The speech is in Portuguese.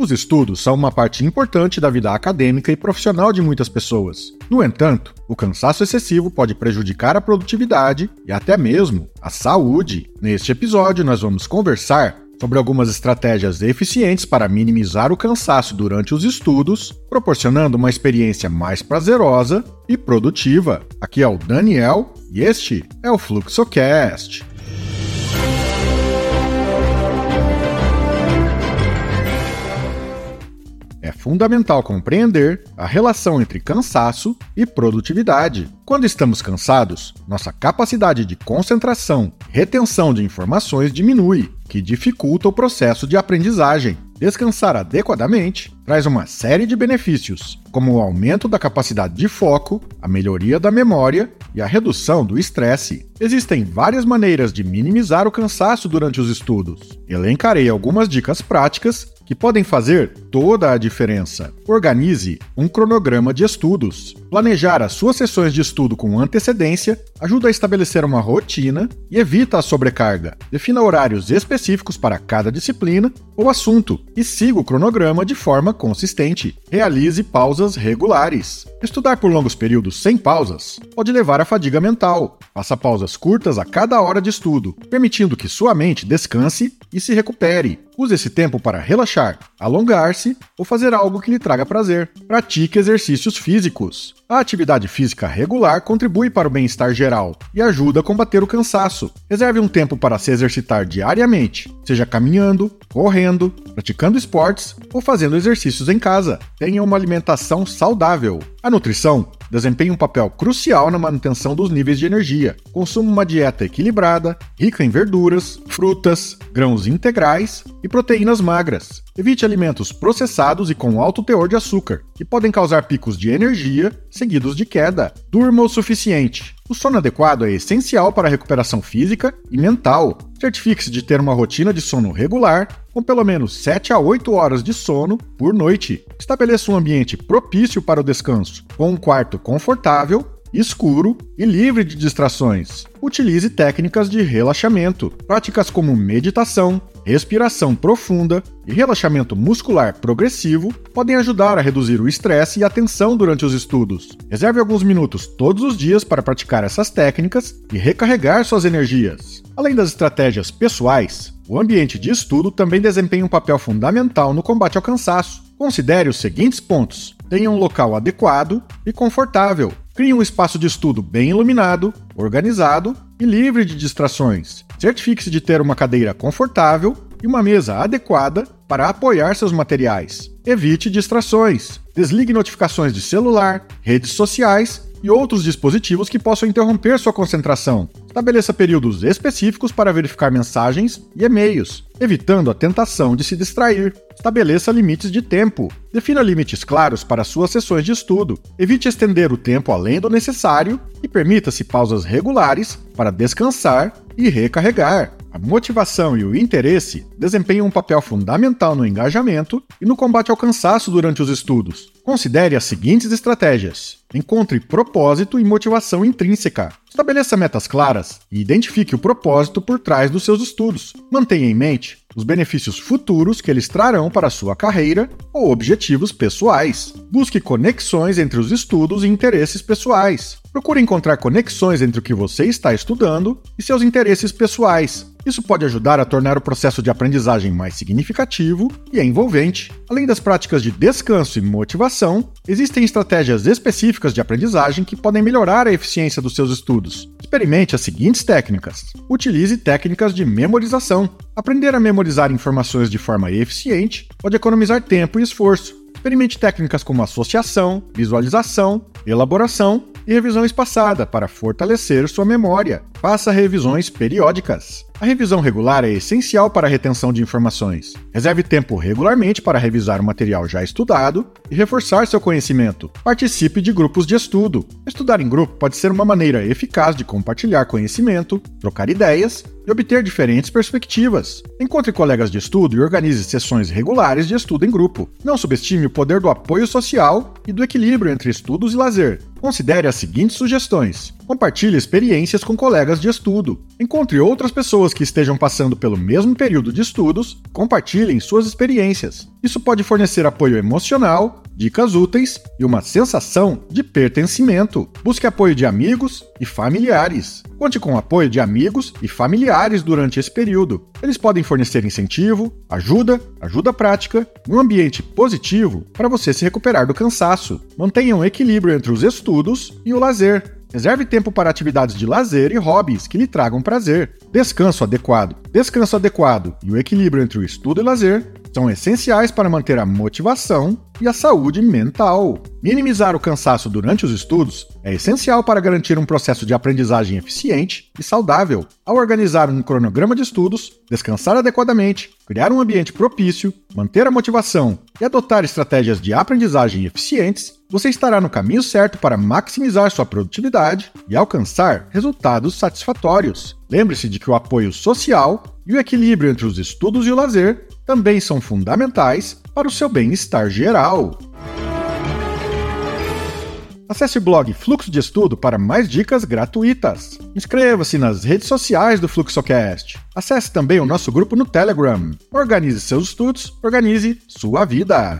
Os estudos são uma parte importante da vida acadêmica e profissional de muitas pessoas. No entanto, o cansaço excessivo pode prejudicar a produtividade e até mesmo a saúde. Neste episódio, nós vamos conversar sobre algumas estratégias eficientes para minimizar o cansaço durante os estudos, proporcionando uma experiência mais prazerosa e produtiva. Aqui é o Daniel e este é o FluxoCast. Fundamental compreender a relação entre cansaço e produtividade. Quando estamos cansados, nossa capacidade de concentração e retenção de informações diminui, que dificulta o processo de aprendizagem. Descansar adequadamente traz uma série de benefícios, como o aumento da capacidade de foco, a melhoria da memória e a redução do estresse. Existem várias maneiras de minimizar o cansaço durante os estudos. Elencarei algumas dicas práticas que podem fazer toda a diferença. Organize um cronograma de estudos. Planejar as suas sessões de estudo com antecedência ajuda a estabelecer uma rotina e evita a sobrecarga. Defina horários específicos para cada disciplina ou assunto e siga o cronograma de forma consistente. Realize pausas regulares. Estudar por longos períodos sem pausas pode levar à fadiga mental. Faça pausas curtas a cada hora de estudo, permitindo que sua mente descanse e se recupere. Use esse tempo para relaxar, alongar-se ou fazer algo que lhe traga prazer. Pratique exercícios físicos. A atividade física regular contribui para o bem-estar geral e ajuda a combater o cansaço. Reserve um tempo para se exercitar diariamente, seja caminhando, correndo, praticando esportes ou fazendo exercícios em casa. Tenha uma alimentação saudável. A nutrição desempenha um papel crucial na manutenção dos níveis de energia. Consuma uma dieta equilibrada, rica em verduras, frutas, grãos integrais e proteínas magras. Evite alimentos processados e com alto teor de açúcar, que podem causar picos de energia seguidos de queda. Durma o suficiente. O sono adequado é essencial para a recuperação física e mental. Certifique-se de ter uma rotina de sono regular, com pelo menos 7 a 8 horas de sono por noite. Estabeleça um ambiente propício para o descanso, com um quarto confortável escuro e livre de distrações. Utilize técnicas de relaxamento, práticas como meditação, respiração profunda e relaxamento muscular progressivo podem ajudar a reduzir o estresse e a tensão durante os estudos. Reserve alguns minutos todos os dias para praticar essas técnicas e recarregar suas energias. Além das estratégias pessoais, o ambiente de estudo também desempenha um papel fundamental no combate ao cansaço. Considere os seguintes pontos: tenha um local adequado e confortável, Crie um espaço de estudo bem iluminado, organizado e livre de distrações. Certifique-se de ter uma cadeira confortável e uma mesa adequada para apoiar seus materiais. Evite distrações. Desligue notificações de celular, redes sociais e outros dispositivos que possam interromper sua concentração. Estabeleça períodos específicos para verificar mensagens e e-mails, evitando a tentação de se distrair. Estabeleça limites de tempo. Defina limites claros para suas sessões de estudo. Evite estender o tempo além do necessário e permita-se pausas regulares para descansar e recarregar. A motivação e o interesse desempenham um papel fundamental no engajamento e no combate ao cansaço durante os estudos. Considere as seguintes estratégias. Encontre propósito e motivação intrínseca. Estabeleça metas claras e identifique o propósito por trás dos seus estudos. Mantenha em mente os benefícios futuros que eles trarão para sua carreira ou objetivos pessoais. Busque conexões entre os estudos e interesses pessoais. Procure encontrar conexões entre o que você está estudando e seus interesses pessoais. Isso pode ajudar a tornar o processo de aprendizagem mais significativo e envolvente. Além das práticas de descanso e motivação, existem estratégias específicas de aprendizagem que podem melhorar a eficiência dos seus estudos. Experimente as seguintes técnicas. Utilize técnicas de memorização. Aprender a memorizar informações de forma eficiente pode economizar tempo e esforço. Experimente técnicas como associação, visualização, elaboração e revisão espaçada para fortalecer sua memória. Faça revisões periódicas. A revisão regular é essencial para a retenção de informações. Reserve tempo regularmente para revisar o material já estudado e reforçar seu conhecimento. Participe de grupos de estudo. Estudar em grupo pode ser uma maneira eficaz de compartilhar conhecimento, trocar ideias e obter diferentes perspectivas. Encontre colegas de estudo e organize sessões regulares de estudo em grupo. Não subestime o poder do apoio social e do equilíbrio entre estudos e lazer. Considere as seguintes sugestões Compartilhe experiências com colegas de estudo. Encontre outras pessoas que estejam passando pelo mesmo período de estudos, compartilhem suas experiências. Isso pode fornecer apoio emocional, dicas úteis e uma sensação de pertencimento. Busque apoio de amigos e familiares. Conte com o apoio de amigos e familiares durante esse período. Eles podem fornecer incentivo, ajuda, ajuda prática um ambiente positivo para você se recuperar do cansaço. Mantenha um equilíbrio entre os estudos e o lazer. Reserve tempo para atividades de lazer e hobbies que lhe tragam prazer. Descanso adequado. Descanso adequado e o equilíbrio entre o estudo e lazer são essenciais para manter a motivação e a saúde mental. Minimizar o cansaço durante os estudos é essencial para garantir um processo de aprendizagem eficiente e saudável. Ao organizar um cronograma de estudos, descansar adequadamente, criar um ambiente propício, manter a motivação e adotar estratégias de aprendizagem eficientes, você estará no caminho certo para maximizar sua produtividade e alcançar resultados satisfatórios. Lembre-se de que o apoio social e o equilíbrio entre os estudos e o lazer também são fundamentais para o seu bem-estar geral. Acesse o blog Fluxo de Estudo para mais dicas gratuitas. Inscreva-se nas redes sociais do Fluxocast. Acesse também o nosso grupo no Telegram. Organize seus estudos, organize sua vida.